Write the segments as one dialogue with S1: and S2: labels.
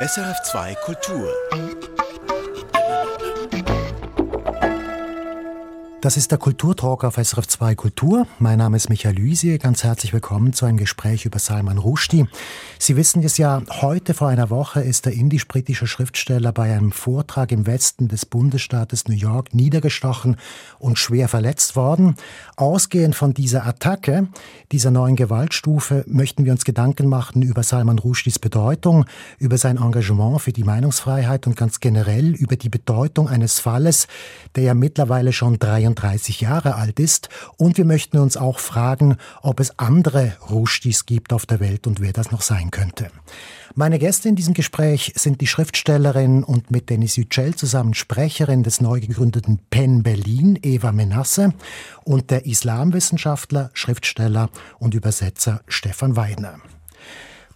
S1: SRF2 Kultur.
S2: Das ist der Kulturtalk auf SRF 2 Kultur. Mein Name ist Michael Lüsie. Ganz herzlich willkommen zu einem Gespräch über Salman Rushdie. Sie wissen es ja, heute vor einer Woche ist der indisch-britische Schriftsteller bei einem Vortrag im Westen des Bundesstaates New York niedergestochen und schwer verletzt worden. Ausgehend von dieser Attacke, dieser neuen Gewaltstufe, möchten wir uns Gedanken machen über Salman Rushdies Bedeutung, über sein Engagement für die Meinungsfreiheit und ganz generell über die Bedeutung eines Falles, der ja mittlerweile schon 23 30 Jahre alt ist. Und wir möchten uns auch fragen, ob es andere Rushdis gibt auf der Welt und wer das noch sein könnte. Meine Gäste in diesem Gespräch sind die Schriftstellerin und mit Dennis Yücel zusammen Sprecherin des neu gegründeten Penn Berlin, Eva Menasse, und der Islamwissenschaftler, Schriftsteller und Übersetzer Stefan Weidner.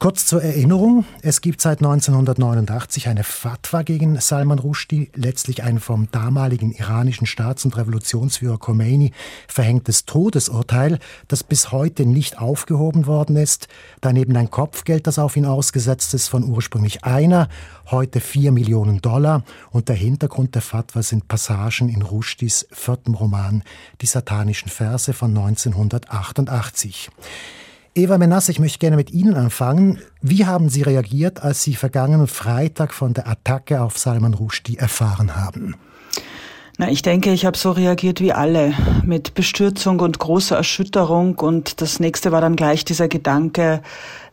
S2: Kurz zur Erinnerung, es gibt seit 1989 eine Fatwa gegen Salman Rushdie, letztlich ein vom damaligen iranischen Staats- und Revolutionsführer Khomeini verhängtes Todesurteil, das bis heute nicht aufgehoben worden ist. Daneben ein Kopfgeld, das auf ihn ausgesetzt ist, von ursprünglich einer, heute vier Millionen Dollar. Und der Hintergrund der Fatwa sind Passagen in Rushdies viertem Roman Die satanischen Verse von 1988. Eva Menasse, ich möchte gerne mit Ihnen anfangen. Wie haben Sie reagiert, als Sie vergangenen Freitag von der Attacke auf Salman Rushdie erfahren haben?
S3: Na, ich denke, ich habe so reagiert wie alle, mit Bestürzung und großer Erschütterung. Und das nächste war dann gleich dieser Gedanke,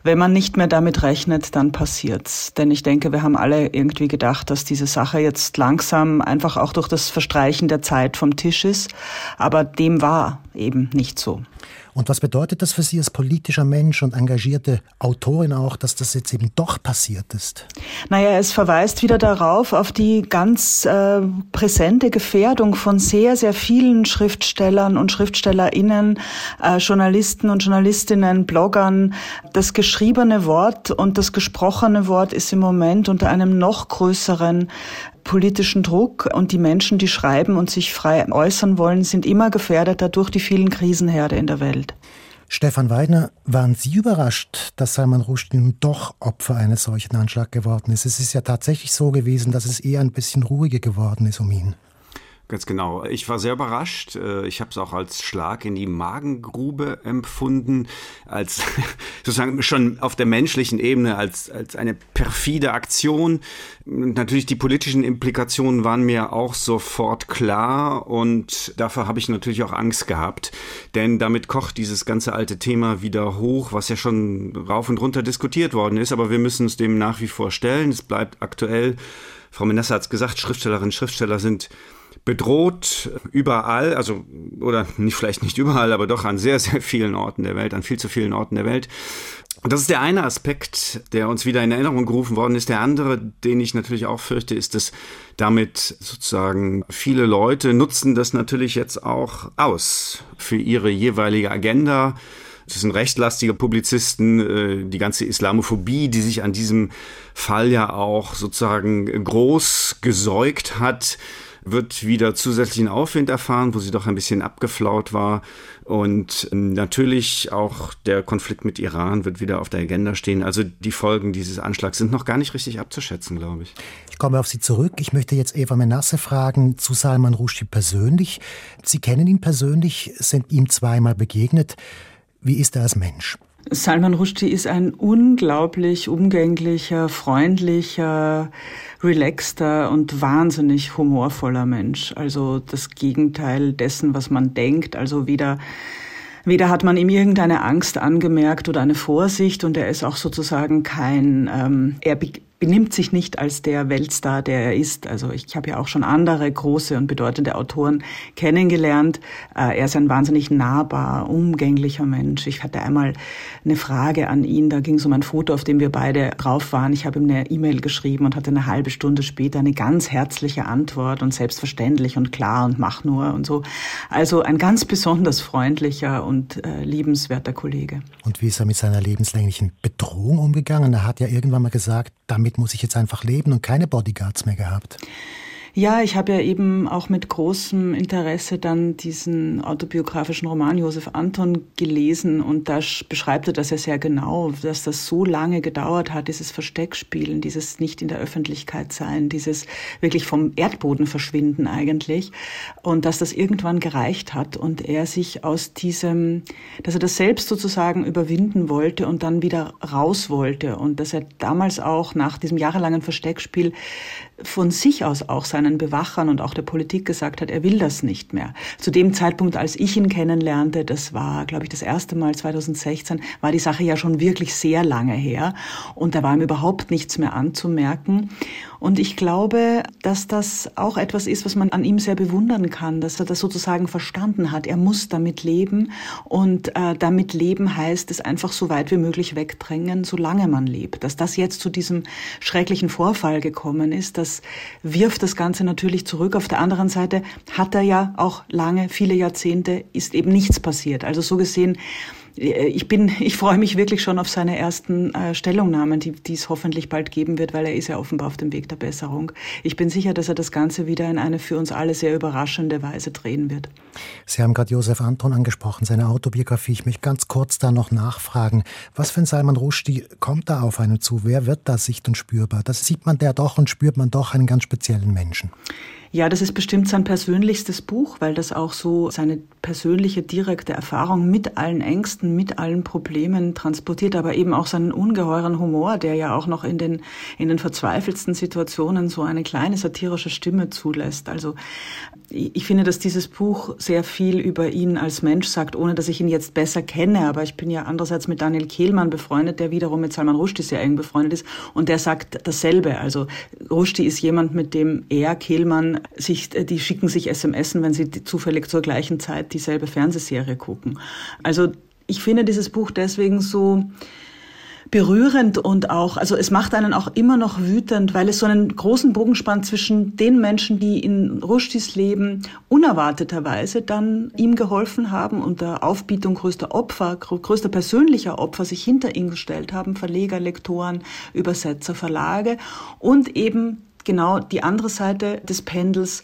S3: wenn man nicht mehr damit rechnet, dann passiert's. Denn ich denke, wir haben alle irgendwie gedacht, dass diese Sache jetzt langsam einfach auch durch das Verstreichen der Zeit vom Tisch ist. Aber dem war eben nicht so.
S2: Und was bedeutet das für Sie als politischer Mensch und engagierte Autorin auch, dass das jetzt eben doch passiert ist?
S3: Naja, es verweist wieder darauf, auf die ganz äh, präsente Gefährdung von sehr, sehr vielen Schriftstellern und SchriftstellerInnen, äh, Journalisten und Journalistinnen, Bloggern. Das geschriebene Wort und das gesprochene Wort ist im Moment unter einem noch größeren politischen Druck und die Menschen, die schreiben und sich frei äußern wollen, sind immer gefährdeter durch die vielen Krisenherde in der Welt.
S2: Stefan Weidner, waren Sie überrascht, dass Salman Rushdie nun doch Opfer eines solchen Anschlags geworden ist? Es ist ja tatsächlich so gewesen, dass es eher ein bisschen ruhiger geworden ist um ihn.
S4: Ganz genau. Ich war sehr überrascht. Äh, ich habe es auch als Schlag in die Magengrube empfunden, als sozusagen schon auf der menschlichen Ebene als, als eine perfide Aktion. Natürlich die politischen Implikationen waren mir auch sofort klar und dafür habe ich natürlich auch Angst gehabt, denn damit kocht dieses ganze alte Thema wieder hoch, was ja schon rauf und runter diskutiert worden ist, aber wir müssen es dem nach wie vor stellen. Es bleibt aktuell. Frau Menessa hat es gesagt, Schriftstellerinnen und Schriftsteller sind bedroht überall, also oder nicht vielleicht nicht überall, aber doch an sehr, sehr vielen Orten der Welt, an viel zu vielen Orten der Welt. Und das ist der eine Aspekt, der uns wieder in Erinnerung gerufen worden ist. Der andere, den ich natürlich auch fürchte, ist, dass damit sozusagen viele Leute nutzen das natürlich jetzt auch aus für ihre jeweilige Agenda. Das sind rechtlastige Publizisten, äh, die ganze Islamophobie, die sich an diesem Fall ja auch sozusagen groß gesäugt hat wird wieder zusätzlichen Aufwind erfahren, wo sie doch ein bisschen abgeflaut war. Und ähm, natürlich auch der Konflikt mit Iran wird wieder auf der Agenda stehen. Also die Folgen dieses Anschlags sind noch gar nicht richtig abzuschätzen, glaube ich.
S2: Ich komme auf Sie zurück. Ich möchte jetzt Eva Menasse fragen zu Salman Rushdie persönlich. Sie kennen ihn persönlich, sind ihm zweimal begegnet. Wie ist er als Mensch?
S3: Salman Rushdie ist ein unglaublich umgänglicher, freundlicher, relaxter und wahnsinnig humorvoller Mensch. Also das Gegenteil dessen, was man denkt. Also weder Weder hat man ihm irgendeine Angst angemerkt oder eine Vorsicht und er ist auch sozusagen kein, ähm, er benimmt sich nicht als der Weltstar, der er ist. Also ich habe ja auch schon andere große und bedeutende Autoren kennengelernt. Äh, er ist ein wahnsinnig nahbar, umgänglicher Mensch. Ich hatte einmal eine Frage an ihn, da ging es um ein Foto, auf dem wir beide drauf waren. Ich habe ihm eine E-Mail geschrieben und hatte eine halbe Stunde später eine ganz herzliche Antwort und selbstverständlich und klar und mach nur und so. Also ein ganz besonders freundlicher und äh, liebenswerter Kollege.
S2: Und wie ist er mit seiner lebenslänglichen Bedrohung umgegangen? Er hat ja irgendwann mal gesagt, damit muss ich jetzt einfach leben und keine Bodyguards mehr gehabt.
S3: Ja, ich habe ja eben auch mit großem Interesse dann diesen autobiografischen Roman Josef Anton gelesen und da beschreibt er das ja sehr genau, dass das so lange gedauert hat, dieses Versteckspielen, dieses nicht in der Öffentlichkeit sein, dieses wirklich vom Erdboden verschwinden eigentlich und dass das irgendwann gereicht hat und er sich aus diesem, dass er das selbst sozusagen überwinden wollte und dann wieder raus wollte und dass er damals auch nach diesem jahrelangen Versteckspiel von sich aus auch seinen Bewachern und auch der Politik gesagt hat, er will das nicht mehr. Zu dem Zeitpunkt, als ich ihn kennenlernte, das war, glaube ich, das erste Mal 2016, war die Sache ja schon wirklich sehr lange her und da war ihm überhaupt nichts mehr anzumerken. Und ich glaube, dass das auch etwas ist, was man an ihm sehr bewundern kann, dass er das sozusagen verstanden hat. Er muss damit leben und äh, damit leben heißt es einfach so weit wie möglich wegdrängen, solange man lebt. Dass das jetzt zu diesem schrecklichen Vorfall gekommen ist, das wirft das Ganze natürlich zurück. Auf der anderen Seite hat er ja auch lange, viele Jahrzehnte, ist eben nichts passiert. Also so gesehen, ich bin, ich freue mich wirklich schon auf seine ersten äh, Stellungnahmen, die, die es hoffentlich bald geben wird, weil er ist ja offenbar auf dem Weg der Besserung. Ich bin sicher, dass er das Ganze wieder in eine für uns alle sehr überraschende Weise drehen wird.
S2: Sie haben gerade Josef Anton angesprochen, seine Autobiografie. Ich möchte ganz kurz da noch nachfragen. Was für ein Salman Rushdie kommt da auf einen zu? Wer wird da sicht- und spürbar? Das sieht man der doch und spürt man doch einen ganz speziellen Menschen.
S3: Ja, das ist bestimmt sein persönlichstes Buch, weil das auch so seine persönliche, direkte Erfahrung mit allen Ängsten, mit allen Problemen transportiert, aber eben auch seinen ungeheuren Humor, der ja auch noch in den, in den verzweifelsten Situationen so eine kleine satirische Stimme zulässt. Also ich finde, dass dieses Buch sehr viel über ihn als Mensch sagt, ohne dass ich ihn jetzt besser kenne. Aber ich bin ja andererseits mit Daniel Kehlmann befreundet, der wiederum mit Salman Rushdie sehr eng befreundet ist. Und der sagt dasselbe. Also Rushdie ist jemand, mit dem er, Kehlmann, sich, die schicken sich SMS, wenn sie zufällig zur gleichen Zeit dieselbe Fernsehserie gucken. Also ich finde dieses Buch deswegen so, berührend und auch, also es macht einen auch immer noch wütend, weil es so einen großen Bogen spannt zwischen den Menschen, die in Rushdies Leben unerwarteterweise dann ihm geholfen haben und der Aufbietung größter Opfer, größter persönlicher Opfer sich hinter ihn gestellt haben, Verleger, Lektoren, Übersetzer, Verlage und eben genau die andere Seite des Pendels,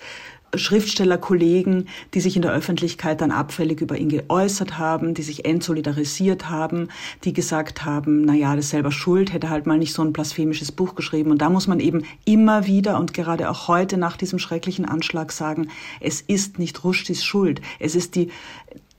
S3: Schriftstellerkollegen, die sich in der Öffentlichkeit dann abfällig über ihn geäußert haben, die sich entsolidarisiert haben, die gesagt haben, na ja, das ist selber schuld, hätte halt mal nicht so ein blasphemisches Buch geschrieben. Und da muss man eben immer wieder und gerade auch heute nach diesem schrecklichen Anschlag sagen, es ist nicht Rushdies Schuld. Es ist die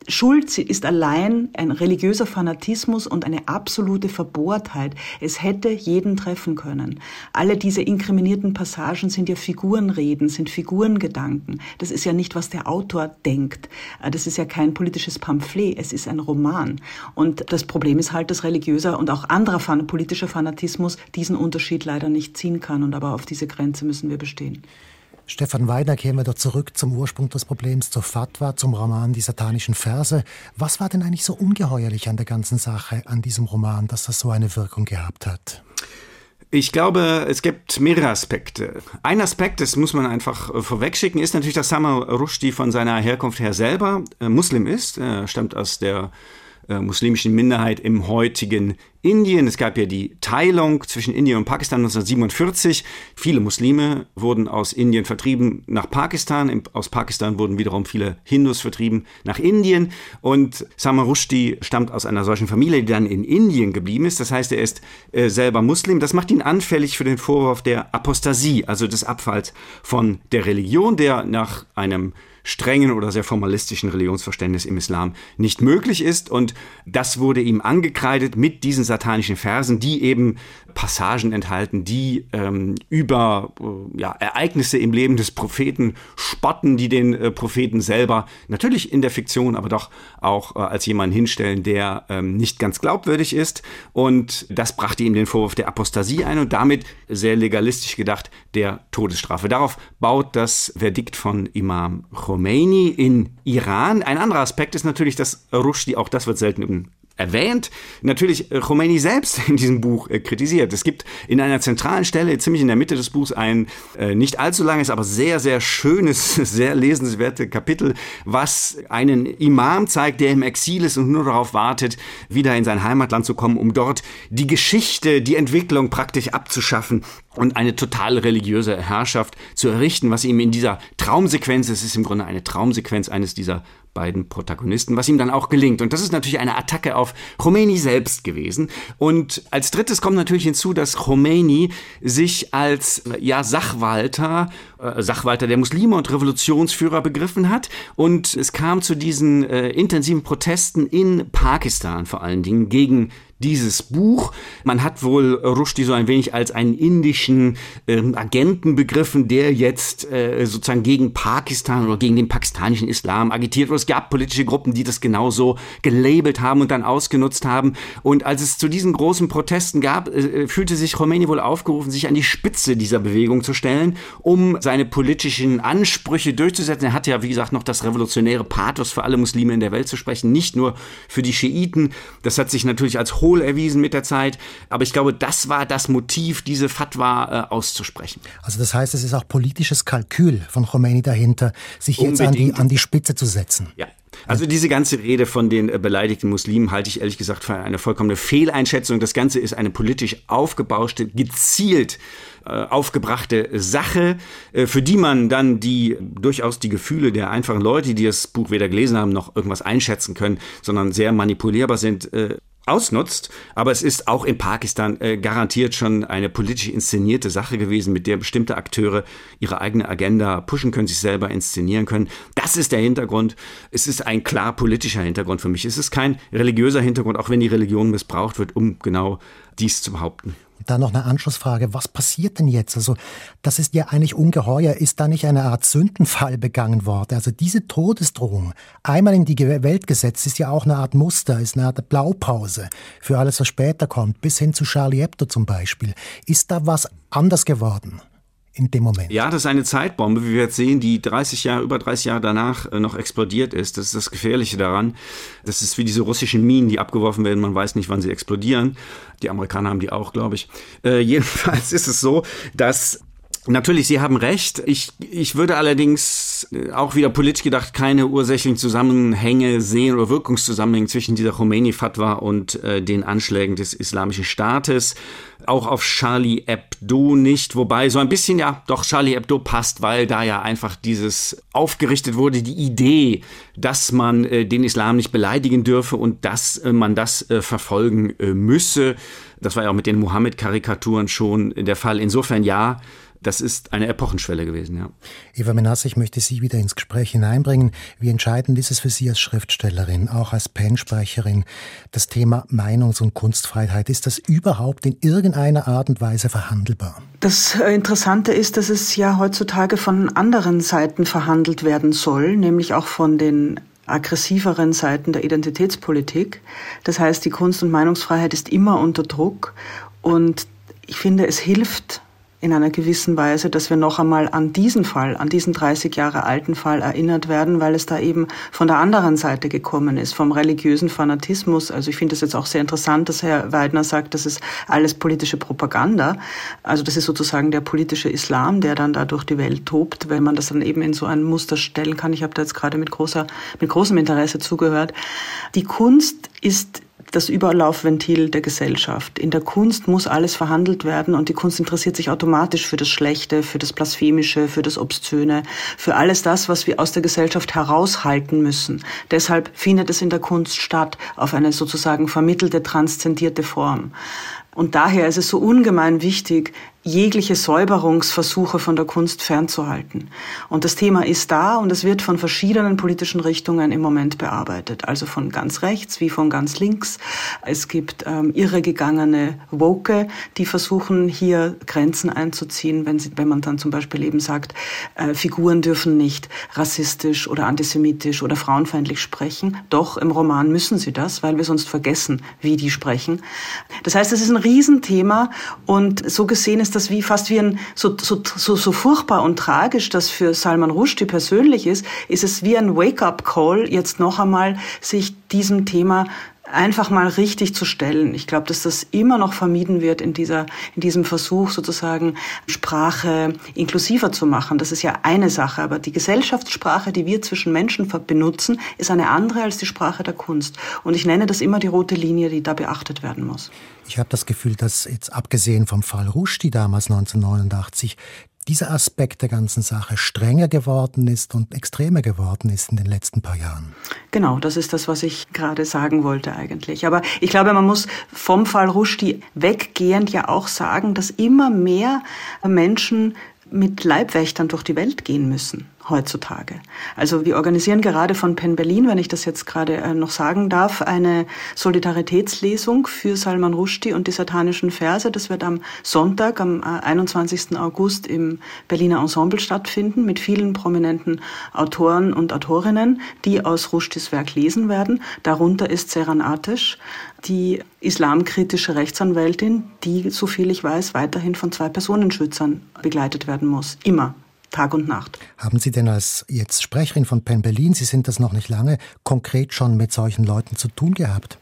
S3: Schuld ist allein ein religiöser Fanatismus und eine absolute Verbohrtheit. Es hätte jeden treffen können. Alle diese inkriminierten Passagen sind ja Figurenreden, sind Figurengedanken. Das ist ja nicht, was der Autor denkt. Äh, das ist ja kein politisches Pamphlet, es ist ein Roman. Und das Problem ist halt, dass religiöser und auch anderer politischer Fanatismus diesen Unterschied leider nicht ziehen kann. Und aber auf diese Grenze müssen wir bestehen.
S2: Stefan Weidner käme da zurück zum Ursprung des Problems, zur Fatwa, zum Roman Die satanischen Verse. Was war denn eigentlich so ungeheuerlich an der ganzen Sache, an diesem Roman, dass das so eine Wirkung gehabt hat?
S4: Ich glaube, es gibt mehrere Aspekte. Ein Aspekt, das muss man einfach äh, vorwegschicken, ist natürlich, dass Samar Rushdie von seiner Herkunft her selber äh, Muslim ist. Er stammt aus der äh, muslimischen Minderheit im heutigen Indien. Es gab ja die Teilung zwischen Indien und Pakistan 1947. Viele Muslime wurden aus Indien vertrieben nach Pakistan. Aus Pakistan wurden wiederum viele Hindus vertrieben nach Indien. Und Salman Rushdie stammt aus einer solchen Familie, die dann in Indien geblieben ist. Das heißt, er ist äh, selber Muslim. Das macht ihn anfällig für den Vorwurf der Apostasie, also des Abfalls von der Religion, der nach einem strengen oder sehr formalistischen Religionsverständnis im Islam nicht möglich ist. Und das wurde ihm angekreidet mit diesen satanischen Versen, die eben Passagen enthalten, die ähm, über äh, ja, Ereignisse im Leben des Propheten spotten, die den äh, Propheten selber natürlich in der Fiktion, aber doch auch äh, als jemanden hinstellen, der ähm, nicht ganz glaubwürdig ist. Und das brachte ihm den Vorwurf der Apostasie ein und damit sehr legalistisch gedacht der Todesstrafe. Darauf baut das Verdikt von Imam Khomeini in Iran. Ein anderer Aspekt ist natürlich, dass Rushdie, auch das wird selten im erwähnt, natürlich äh, Khomeini selbst in diesem Buch äh, kritisiert. Es gibt in einer zentralen Stelle, ziemlich in der Mitte des Buchs, ein äh, nicht allzu langes, aber sehr, sehr schönes, sehr lesenswerte Kapitel, was einen Imam zeigt, der im Exil ist und nur darauf wartet, wieder in sein Heimatland zu kommen, um dort die Geschichte, die Entwicklung praktisch abzuschaffen und eine total religiöse Herrschaft zu errichten, was ihm in dieser Traumsequenz, es ist im Grunde eine Traumsequenz eines dieser beiden Protagonisten, was ihm dann auch gelingt. Und das ist natürlich eine Attacke auf Khomeini selbst gewesen. Und als drittes kommt natürlich hinzu, dass Khomeini sich als ja, Sachwalter, äh, Sachwalter der Muslime und Revolutionsführer begriffen hat. Und es kam zu diesen äh, intensiven Protesten in Pakistan vor allen Dingen gegen dieses Buch. Man hat wohl Rushdie so ein wenig als einen indischen äh, Agenten begriffen, der jetzt äh, sozusagen gegen Pakistan oder gegen den pakistanischen Islam agitiert. Und es gab politische Gruppen, die das genauso gelabelt haben und dann ausgenutzt haben. Und als es zu diesen großen Protesten gab, äh, fühlte sich Khomeini wohl aufgerufen, sich an die Spitze dieser Bewegung zu stellen, um seine politischen Ansprüche durchzusetzen. Er hatte ja, wie gesagt, noch das revolutionäre Pathos für alle Muslime in der Welt zu sprechen, nicht nur für die Schiiten. Das hat sich natürlich als hohl erwiesen mit der Zeit. Aber ich glaube, das war das Motiv, diese Fatwa äh, auszusprechen.
S2: Also das heißt, es ist auch politisches Kalkül von Khomeini dahinter, sich jetzt an die, an die Spitze zu setzen.
S4: Ja. Also diese ganze Rede von den äh, beleidigten Muslimen halte ich ehrlich gesagt für eine vollkommene Fehleinschätzung. Das Ganze ist eine politisch aufgebauschte, gezielt aufgebrachte Sache, äh, für die man dann die durchaus die Gefühle der einfachen Leute, die das Buch weder gelesen haben noch irgendwas einschätzen können, sondern sehr manipulierbar sind, ausnutzt. Aber es ist auch in Pakistan äh, garantiert schon eine politisch inszenierte Sache gewesen, mit der bestimmte Akteure ihre eigene Agenda pushen können, sich selber inszenieren können. Das ist der Hintergrund. Es ist ein klar politischer Hintergrund für mich. Es ist kein religiöser Hintergrund, auch wenn die Religion missbraucht wird, um genau dies zu behaupten.
S2: Da noch eine Anschlussfrage. Was passiert denn jetzt? Also, das ist ja eigentlich ungeheuer. Ist da nicht eine Art Sündenfall begangen worden? Also, diese Todesdrohung, einmal in die Welt gesetzt, ist ja auch eine Art Muster, ist eine Art Blaupause für alles, was später kommt, bis hin zu Charlie Hebdo zum Beispiel. Ist da was anders geworden? In dem Moment.
S4: Ja, das ist eine Zeitbombe, wie wir jetzt sehen, die 30 Jahre, über 30 Jahre danach äh, noch explodiert ist. Das ist das Gefährliche daran. Das ist wie diese russischen Minen, die abgeworfen werden. Man weiß nicht, wann sie explodieren. Die Amerikaner haben die auch, glaube ich. Äh, jedenfalls ist es so, dass Natürlich, Sie haben recht. Ich, ich würde allerdings äh, auch wieder politisch gedacht keine ursächlichen Zusammenhänge sehen oder Wirkungszusammenhänge zwischen dieser Khomeini-Fatwa und äh, den Anschlägen des Islamischen Staates. Auch auf Charlie Hebdo nicht, wobei so ein bisschen ja, doch Charlie Hebdo passt, weil da ja einfach dieses aufgerichtet wurde, die Idee, dass man äh, den Islam nicht beleidigen dürfe und dass äh, man das äh, verfolgen äh, müsse. Das war ja auch mit den Mohammed-Karikaturen schon der Fall. Insofern ja, das ist eine Epochenschwelle gewesen, ja.
S2: Eva Menasse, ich möchte Sie wieder ins Gespräch hineinbringen. Wie entscheidend ist es für Sie als Schriftstellerin, auch als Pen-Sprecherin, das Thema Meinungs- und Kunstfreiheit? Ist das überhaupt in irgendeiner Art und Weise verhandelbar?
S3: Das äh, Interessante ist, dass es ja heutzutage von anderen Seiten verhandelt werden soll, nämlich auch von den aggressiveren Seiten der Identitätspolitik. Das heißt, die Kunst- und Meinungsfreiheit ist immer unter Druck und ich finde, es hilft in einer gewissen Weise, dass wir noch einmal an diesen Fall, an diesen 30 Jahre alten Fall erinnert werden, weil es da eben von der anderen Seite gekommen ist, vom religiösen Fanatismus. Also ich finde es jetzt auch sehr interessant, dass Herr Weidner sagt, das ist alles politische Propaganda. Also das ist sozusagen der politische Islam, der dann da durch die Welt tobt, wenn man das dann eben in so ein Muster stellen kann. Ich habe da jetzt gerade mit großer, mit großem Interesse zugehört. Die Kunst ist das Überlaufventil der Gesellschaft. In der Kunst muss alles verhandelt werden und die Kunst interessiert sich automatisch für das Schlechte, für das Blasphemische, für das Obszöne, für alles das, was wir aus der Gesellschaft heraushalten müssen. Deshalb findet es in der Kunst statt, auf eine sozusagen vermittelte, transzendierte Form. Und daher ist es so ungemein wichtig, jegliche Säuberungsversuche von der Kunst fernzuhalten. Und das Thema ist da und es wird von verschiedenen politischen Richtungen im Moment bearbeitet. Also von ganz rechts wie von ganz links. Es gibt ähm, irregegangene Woke, die versuchen hier Grenzen einzuziehen, wenn, sie, wenn man dann zum Beispiel eben sagt, äh, Figuren dürfen nicht rassistisch oder antisemitisch oder frauenfeindlich sprechen. Doch im Roman müssen sie das, weil wir sonst vergessen, wie die sprechen. Das heißt, es ist ein Riesenthema und so gesehen ist das wie fast wie ein so, so, so, so furchtbar und tragisch, das für Salman Rushdie persönlich ist, ist es wie ein Wake-up-Call, jetzt noch einmal sich diesem Thema einfach mal richtig zu stellen. Ich glaube, dass das immer noch vermieden wird in dieser, in diesem Versuch sozusagen Sprache inklusiver zu machen. Das ist ja eine Sache, aber die Gesellschaftssprache, die wir zwischen Menschen benutzen, ist eine andere als die Sprache der Kunst. Und ich nenne das immer die rote Linie, die da beachtet werden muss.
S2: Ich habe das Gefühl, dass jetzt abgesehen vom Fall Rushdie damals 1989 dieser Aspekt der ganzen Sache strenger geworden ist und extremer geworden ist in den letzten paar Jahren.
S3: Genau, das ist das, was ich gerade sagen wollte eigentlich. Aber ich glaube, man muss vom Fall Rushdie weggehend ja auch sagen, dass immer mehr Menschen mit Leibwächtern durch die Welt gehen müssen heutzutage. Also wir organisieren gerade von Penn Berlin, wenn ich das jetzt gerade äh, noch sagen darf, eine Solidaritätslesung für Salman Rushdie und die satanischen Verse. Das wird am Sonntag, am 21. Äh, August im Berliner Ensemble stattfinden mit vielen prominenten Autoren und Autorinnen, die aus Rushdies Werk lesen werden. Darunter ist Seran Atesh, die islamkritische Rechtsanwältin, die, so viel ich weiß, weiterhin von zwei Personenschützern begleitet werden muss. Immer. Tag und Nacht.
S2: Haben Sie denn als jetzt Sprecherin von Penn Berlin, Sie sind das noch nicht lange, konkret schon mit solchen Leuten zu tun gehabt?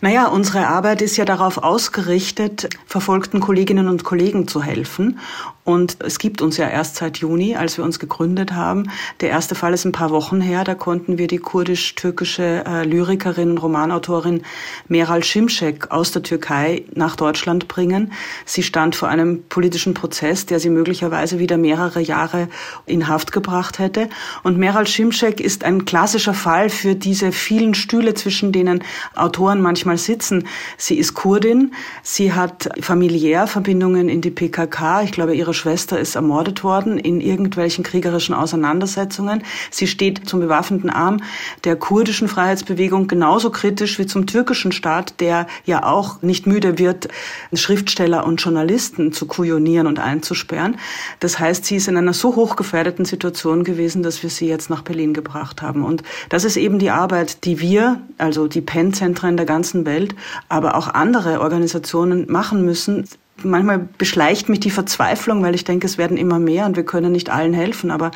S3: Naja, unsere Arbeit ist ja darauf ausgerichtet, verfolgten Kolleginnen und Kollegen zu helfen. Und es gibt uns ja erst seit Juni, als wir uns gegründet haben. Der erste Fall ist ein paar Wochen her. Da konnten wir die kurdisch-türkische äh, Lyrikerin, Romanautorin Meral Şimşek aus der Türkei nach Deutschland bringen. Sie stand vor einem politischen Prozess, der sie möglicherweise wieder mehrere Jahre in Haft gebracht hätte. Und Meral Şimşek ist ein klassischer Fall für diese vielen Stühle, zwischen denen Autoren manchmal sitzen. Sie ist Kurdin. Sie hat familiär Verbindungen in die PKK. Ich glaube, ihre Schwester ist ermordet worden in irgendwelchen kriegerischen Auseinandersetzungen. Sie steht zum bewaffneten Arm der kurdischen Freiheitsbewegung genauso kritisch wie zum türkischen Staat, der ja auch nicht müde wird, Schriftsteller und Journalisten zu kujonieren und einzusperren. Das heißt, sie ist in einer so hochgefährdeten Situation gewesen, dass wir sie jetzt nach Berlin gebracht haben. Und das ist eben die Arbeit, die wir, also die PEN-Zentren der ganzen Welt, aber auch andere Organisationen machen müssen, manchmal beschleicht mich die Verzweiflung, weil ich denke, es werden immer mehr und wir können nicht allen helfen. Aber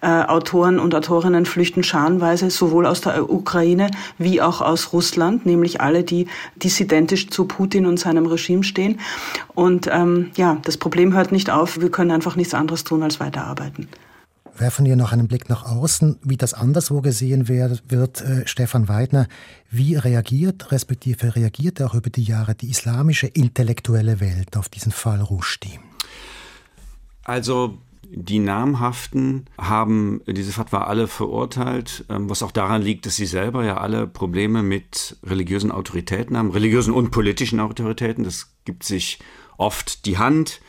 S3: äh, Autoren und Autorinnen flüchten scharenweise sowohl aus der Ukraine wie auch aus Russland, nämlich alle, die dissidentisch zu Putin und seinem Regime stehen. Und ähm, ja, das Problem hört nicht auf. Wir können einfach nichts anderes tun als weiterarbeiten
S2: werfen wir noch einen Blick nach außen, wie das anderswo gesehen wird, wird äh, Stefan Weidner. Wie reagiert, respektive reagiert auch über die Jahre die islamische intellektuelle Welt auf diesen Fall Rushdie?
S4: Also die Namhaften haben diese Fatwa alle verurteilt, ähm, was auch daran liegt, dass sie selber ja alle Probleme mit religiösen Autoritäten haben, religiösen und politischen Autoritäten. Das gibt sich oft die Hand.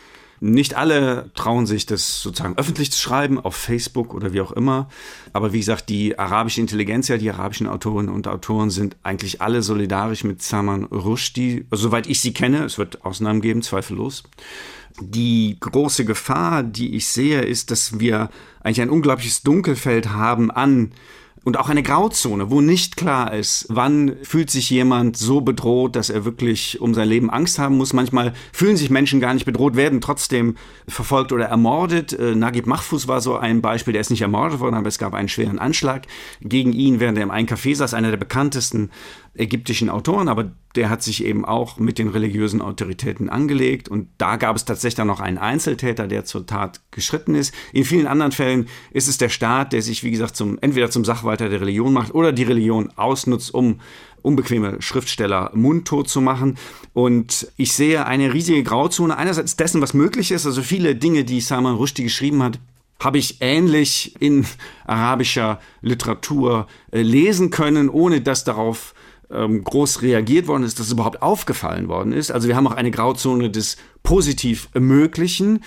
S4: Nicht alle trauen sich, das sozusagen öffentlich zu schreiben, auf Facebook oder wie auch immer. Aber wie gesagt, die arabische Intelligenz, ja, die arabischen Autorinnen und Autoren sind eigentlich alle solidarisch mit Salman Rushdie, also, soweit ich sie kenne. Es wird Ausnahmen geben, zweifellos. Die große Gefahr, die ich sehe, ist, dass wir eigentlich ein unglaubliches Dunkelfeld haben an und auch eine Grauzone, wo nicht klar ist, wann fühlt sich jemand so bedroht, dass er wirklich um sein Leben Angst haben muss. Manchmal fühlen sich Menschen gar nicht bedroht, werden trotzdem verfolgt oder ermordet. Äh, Nagib Mahfouz war so ein Beispiel, der ist nicht ermordet worden, aber es gab einen schweren Anschlag gegen ihn, während er im einen Café saß, einer der bekanntesten ägyptischen Autoren, aber der hat sich eben auch mit den religiösen Autoritäten angelegt und da gab es tatsächlich dann noch einen Einzeltäter, der zur Tat geschritten ist. In vielen anderen Fällen ist es der Staat, der sich, wie gesagt, zum, entweder zum Sachwalter der Religion macht oder die Religion ausnutzt, um unbequeme Schriftsteller mundtot zu machen. Und ich sehe eine riesige Grauzone einerseits dessen, was möglich ist, also viele Dinge, die Salman Rushdie geschrieben hat, habe ich ähnlich in arabischer Literatur äh, lesen können, ohne dass darauf ähm, groß reagiert worden ist, dass es überhaupt aufgefallen worden ist. Also wir haben auch eine Grauzone des positiv Möglichen.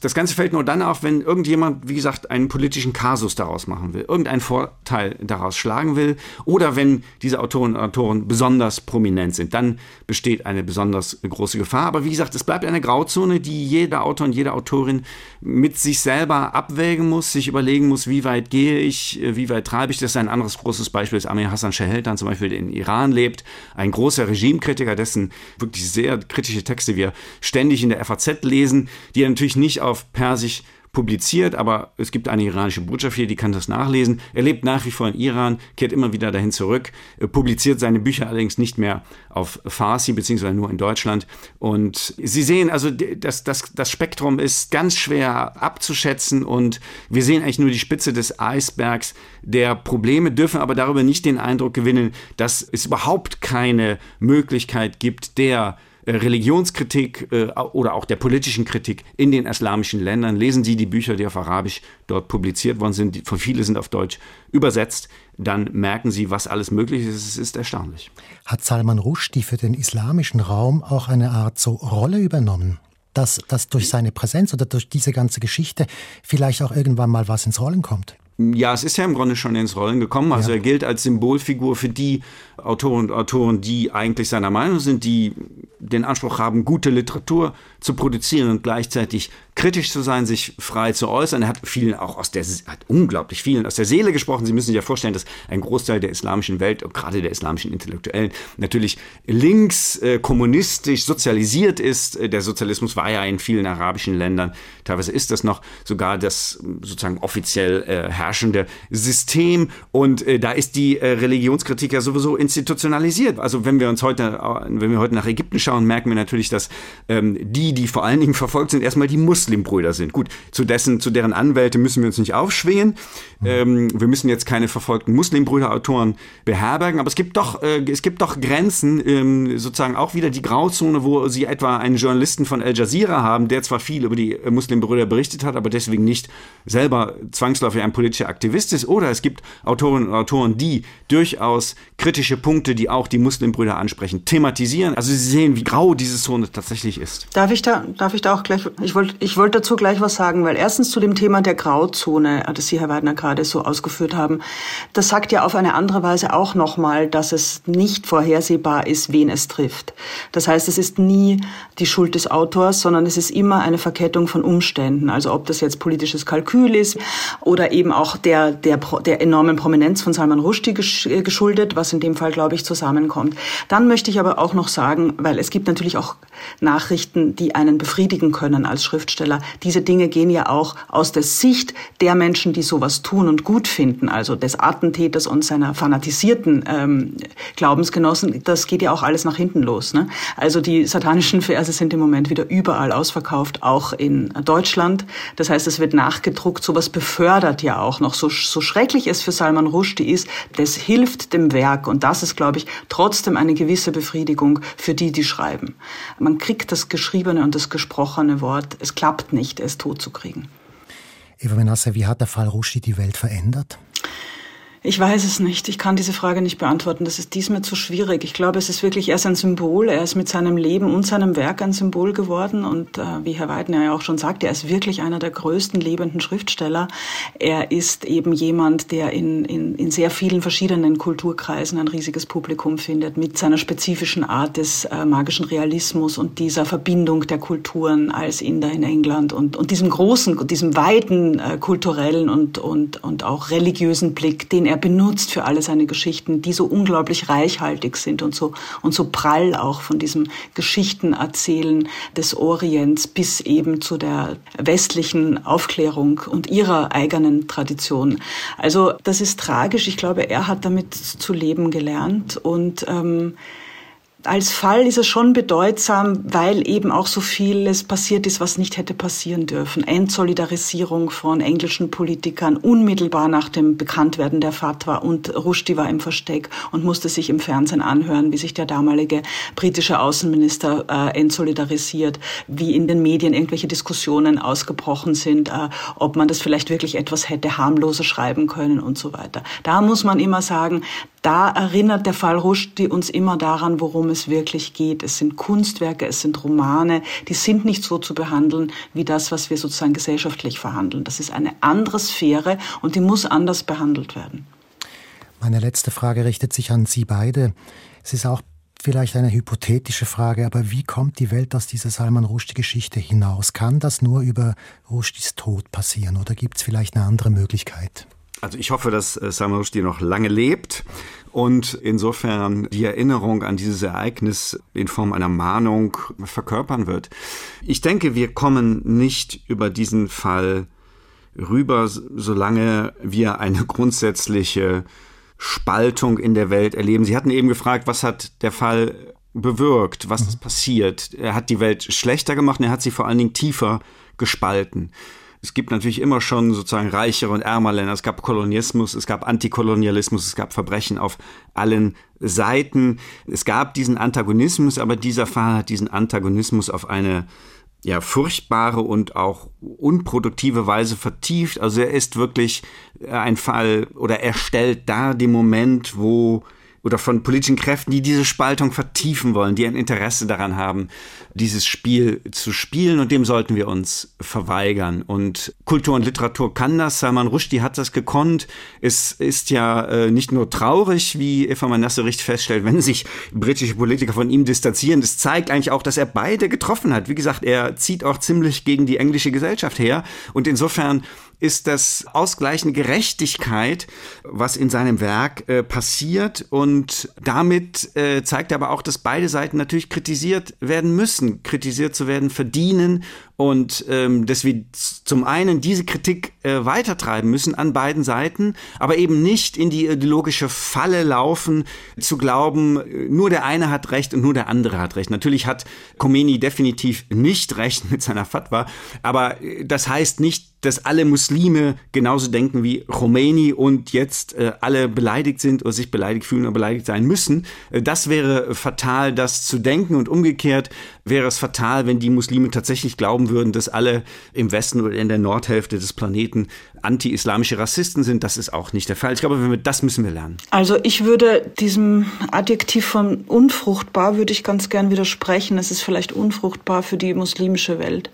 S4: Das Ganze fällt nur dann auf, wenn irgendjemand, wie gesagt, einen politischen Kasus daraus machen will, irgendeinen Vorteil daraus schlagen will oder wenn diese Autoren und Autoren besonders prominent sind, dann besteht eine besonders große Gefahr. Aber wie gesagt, es bleibt eine Grauzone, die jeder Autor und jede Autorin mit sich selber abwägen muss, sich überlegen muss, wie weit gehe ich, wie weit treibe ich. Das ein anderes großes Beispiel, ist Amir Hassan Shaheltan zum Beispiel in Iran lebt, ein großer Regimekritiker, dessen wirklich sehr kritische Texte wir ständig in der FAZ lesen, die er natürlich nicht auf Persisch publiziert, aber es gibt eine iranische Botschaft hier, die kann das nachlesen. Er lebt nach wie vor in Iran, kehrt immer wieder dahin zurück, publiziert seine Bücher allerdings nicht mehr auf Farsi, beziehungsweise nur in Deutschland. Und Sie sehen, also das, das, das Spektrum ist ganz schwer abzuschätzen und wir sehen eigentlich nur die Spitze des Eisbergs der Probleme, dürfen aber darüber nicht den Eindruck gewinnen, dass es überhaupt keine Möglichkeit gibt, der äh, Religionskritik äh, oder auch der politischen Kritik in den islamischen Ländern. Lesen Sie die Bücher, die auf Arabisch dort publiziert worden sind, von viele sind auf Deutsch übersetzt, dann merken Sie, was alles möglich ist. Es ist erstaunlich.
S2: Hat Salman Rushdie für den islamischen Raum auch eine Art so Rolle übernommen? Dass, dass durch seine Präsenz oder durch diese ganze Geschichte vielleicht auch irgendwann mal was ins Rollen kommt?
S4: Ja, es ist ja im Grunde schon ins Rollen gekommen. Also ja. er gilt als Symbolfigur für die Autoren und Autoren, die eigentlich seiner Meinung sind, die den Anspruch haben, gute Literatur zu produzieren und gleichzeitig kritisch zu sein, sich frei zu äußern. Er hat vielen auch aus der, hat unglaublich vielen aus der Seele gesprochen. Sie müssen sich ja vorstellen, dass ein Großteil der islamischen Welt, und gerade der islamischen Intellektuellen, natürlich links, äh, kommunistisch sozialisiert ist. Der Sozialismus war ja in vielen arabischen Ländern, teilweise ist das noch sogar das sozusagen offiziell äh, herrschende System. Und äh, da ist die äh, Religionskritik ja sowieso institutionalisiert. Also wenn wir uns heute, äh, wenn wir heute nach Ägypten schauen, merken wir natürlich, dass ähm, die, die vor allen Dingen verfolgt sind, erstmal die Muslimbrüder sind. Gut, zu dessen, zu deren Anwälte müssen wir uns nicht aufschwingen. Ähm, wir müssen jetzt keine verfolgten Muslimbrüderautoren beherbergen, aber es gibt doch, äh, es gibt doch Grenzen, ähm, sozusagen auch wieder die Grauzone, wo sie etwa einen Journalisten von Al Jazeera haben, der zwar viel über die äh, Muslimbrüder berichtet hat, aber deswegen nicht selber zwangsläufig ein politischer Aktivist ist. Oder es gibt Autorinnen und Autoren, die durchaus kritische Punkte, die auch die Muslimbrüder ansprechen, thematisieren. Also Sie sehen, wie grau diese Zone tatsächlich ist.
S3: Darf ich da, darf ich da auch gleich, ich wollte, ich wollte dazu gleich was sagen, weil erstens zu dem Thema der Grauzone, das Sie, Herr Weidner, gerade so ausgeführt haben. Das sagt ja auf eine andere Weise auch nochmal, dass es nicht vorhersehbar ist, wen es trifft. Das heißt, es ist nie die Schuld des Autors, sondern es ist immer eine Verkettung von Umständen. Also ob das jetzt politisches Kalkül ist oder eben auch der, der, der enormen Prominenz von Salman Rushdie geschuldet, was in dem Fall, glaube ich, zusammenkommt. Dann möchte ich aber auch noch sagen, weil es gibt natürlich auch Nachrichten, die einen befriedigen können als Schriftsteller. Diese Dinge gehen ja auch aus der Sicht der Menschen, die sowas tun und gut finden, also des Attentäters und seiner fanatisierten ähm, Glaubensgenossen, das geht ja auch alles nach hinten los. Ne? Also die satanischen Verse sind im Moment wieder überall ausverkauft, auch in Deutschland. Das heißt, es wird nachgedruckt. Sowas befördert ja auch noch. So, so schrecklich es für Salman Rushdie ist, das hilft dem Werk. Und das ist, glaube ich, trotzdem eine gewisse Befriedigung für die, die schreiben. Man kriegt das geschriebene und das gesprochene Wort. Es klappt nicht, es kriegen.
S2: Eva Menasse, wie hat der Fall Rushdie die Welt verändert?
S3: Ich weiß es nicht. Ich kann diese Frage nicht beantworten. Das ist diesmal zu schwierig. Ich glaube, es ist wirklich erst ein Symbol. Er ist mit seinem Leben und seinem Werk ein Symbol geworden. Und äh, wie Herr Weidner ja auch schon sagt, er ist wirklich einer der größten lebenden Schriftsteller. Er ist eben jemand, der in, in, in sehr vielen verschiedenen Kulturkreisen ein riesiges Publikum findet, mit seiner spezifischen Art des äh, magischen Realismus und dieser Verbindung der Kulturen als Inder in England und, und diesem großen, diesem weiten äh, kulturellen und, und, und auch religiösen Blick, den er benutzt für alle seine Geschichten, die so unglaublich reichhaltig sind und so, und so prall auch von diesem Geschichtenerzählen des Orients bis eben zu der westlichen Aufklärung und ihrer eigenen Tradition. Also das ist tragisch. Ich glaube, er hat damit zu leben gelernt und ähm, als Fall ist es schon bedeutsam, weil eben auch so vieles passiert ist, was nicht hätte passieren dürfen. Entsolidarisierung von englischen Politikern unmittelbar nach dem Bekanntwerden der Fatwa und Rushdie war im Versteck und musste sich im Fernsehen anhören, wie sich der damalige britische Außenminister äh, entsolidarisiert, wie in den Medien irgendwelche Diskussionen ausgebrochen sind, äh, ob man das vielleicht wirklich etwas hätte harmloser schreiben können und so weiter. Da muss man immer sagen, da erinnert der Fall Rushdie uns immer daran, worum es wirklich geht. Es sind Kunstwerke, es sind Romane, die sind nicht so zu behandeln wie das, was wir sozusagen gesellschaftlich verhandeln. Das ist eine andere Sphäre und die muss anders behandelt werden.
S2: Meine letzte Frage richtet sich an Sie beide. Es ist auch vielleicht eine hypothetische Frage, aber wie kommt die Welt aus dieser Salman Rushdie-Geschichte hinaus? Kann das nur über Rushdies Tod passieren oder gibt es vielleicht eine andere Möglichkeit?
S4: Also ich hoffe, dass äh, Salman Rushdie noch lange lebt und insofern die Erinnerung an dieses Ereignis in Form einer Mahnung verkörpern wird. Ich denke, wir kommen nicht über diesen Fall rüber, solange wir eine grundsätzliche Spaltung in der Welt erleben. Sie hatten eben gefragt, was hat der Fall bewirkt, was ist passiert. Er hat die Welt schlechter gemacht und er hat sie vor allen Dingen tiefer gespalten. Es gibt natürlich immer schon sozusagen reichere und ärmer Länder. Es gab Kolonialismus, es gab Antikolonialismus, es gab Verbrechen auf allen Seiten. Es gab diesen Antagonismus, aber dieser Fall hat diesen Antagonismus auf eine ja, furchtbare und auch unproduktive Weise vertieft. Also er ist wirklich ein Fall oder er stellt da den Moment, wo oder von politischen Kräften, die diese Spaltung vertiefen wollen, die ein Interesse daran haben, dieses Spiel zu spielen und dem sollten wir uns verweigern. Und Kultur und Literatur kann das. Salman Rushdie hat das gekonnt. Es ist ja äh, nicht nur traurig, wie Eva Manasse richtig feststellt, wenn sich britische Politiker von ihm distanzieren. Das zeigt eigentlich auch, dass er beide getroffen hat. Wie gesagt, er zieht auch ziemlich gegen die englische Gesellschaft her. Und insofern ist das ausgleichende Gerechtigkeit, was in seinem Werk äh, passiert. Und damit äh, zeigt er aber auch, dass beide Seiten natürlich kritisiert werden müssen, kritisiert zu werden verdienen und ähm, dass wir zum einen diese Kritik äh, weitertreiben müssen an beiden Seiten, aber eben nicht in die ideologische Falle laufen, zu glauben, nur der eine hat recht und nur der andere hat recht. Natürlich hat Khomeini definitiv nicht recht mit seiner Fatwa, aber äh, das heißt nicht, dass alle Muslime genauso denken wie Khomeini und jetzt äh, alle beleidigt sind oder sich beleidigt fühlen oder beleidigt sein müssen. Äh, das wäre fatal, das zu denken und umgekehrt wäre es fatal, wenn die Muslime tatsächlich glauben würden, dass alle im Westen oder in der Nordhälfte des Planeten anti-islamische Rassisten sind. Das ist auch nicht der Fall. Ich glaube, das müssen wir lernen.
S3: Also ich würde diesem Adjektiv von unfruchtbar würde ich ganz gern widersprechen. Es ist vielleicht unfruchtbar für die muslimische Welt,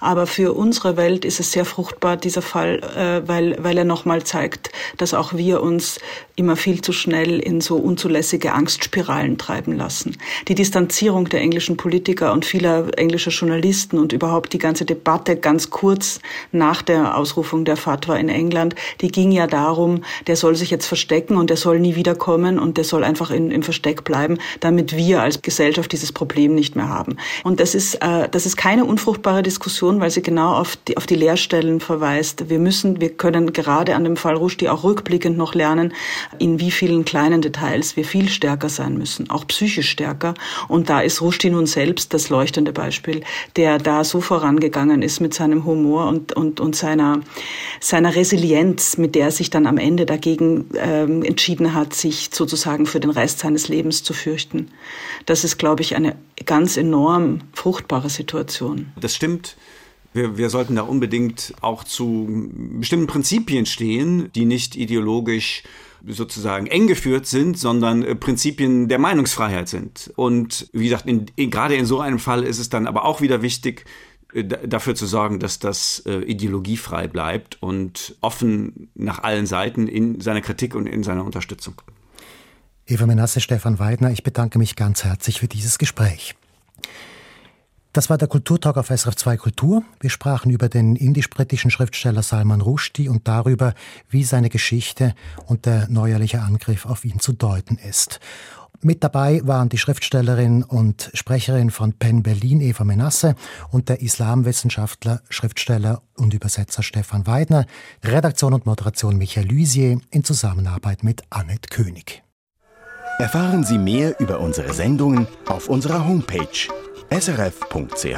S3: aber für unsere Welt ist es sehr fruchtbar dieser Fall, äh, weil weil er nochmal zeigt, dass auch wir uns immer viel zu schnell in so unzulässige Angstspiralen treiben lassen. Die Distanzierung der englischen Politiker und vieler englischer Journalisten und überhaupt die ganze Debatte ganz kurz nach der Ausrufung der Fatwa in England, die ging ja darum, der soll sich jetzt verstecken und der soll nie wiederkommen und der soll einfach in, im Versteck bleiben, damit wir als Gesellschaft dieses Problem nicht mehr haben. Und das ist, äh, das ist keine unfruchtbare Diskussion, weil sie genau auf die, auf die Leerstellen verweist. Wir müssen, wir können gerade an dem Fall Rushdie auch rückblickend noch lernen, in wie vielen kleinen Details wir viel stärker sein müssen, auch psychisch stärker. Und da ist Rushdie nun selbst das leuchtende Beispiel, der da so vorangegangen ist mit seinem Humor und, und, und seiner, seiner Resilienz, mit der er sich dann am Ende dagegen ähm, entschieden hat, sich sozusagen für den Rest seines Lebens zu fürchten. Das ist, glaube ich, eine ganz enorm fruchtbare Situation.
S4: Das stimmt. Wir, wir sollten da unbedingt auch zu bestimmten Prinzipien stehen, die nicht ideologisch sozusagen eng geführt sind, sondern äh, Prinzipien der Meinungsfreiheit sind. Und wie gesagt, in, in, gerade in so einem Fall ist es dann aber auch wieder wichtig, dafür zu sorgen, dass das äh, ideologiefrei bleibt und offen nach allen Seiten in seiner Kritik und in seiner Unterstützung.
S2: Eva Menasse, Stefan Weidner, ich bedanke mich ganz herzlich für dieses Gespräch. Das war der Kulturtalk auf SRF 2 Kultur. Wir sprachen über den indisch-britischen Schriftsteller Salman Rushdie und darüber, wie seine Geschichte und der neuerliche Angriff auf ihn zu deuten ist. Mit dabei waren die Schriftstellerin und Sprecherin von Penn Berlin Eva Menasse und der Islamwissenschaftler, Schriftsteller und Übersetzer Stefan Weidner, Redaktion und Moderation Michael Lysier in Zusammenarbeit mit Annette König.
S1: Erfahren Sie mehr über unsere Sendungen auf unserer Homepage srf.ch-kultur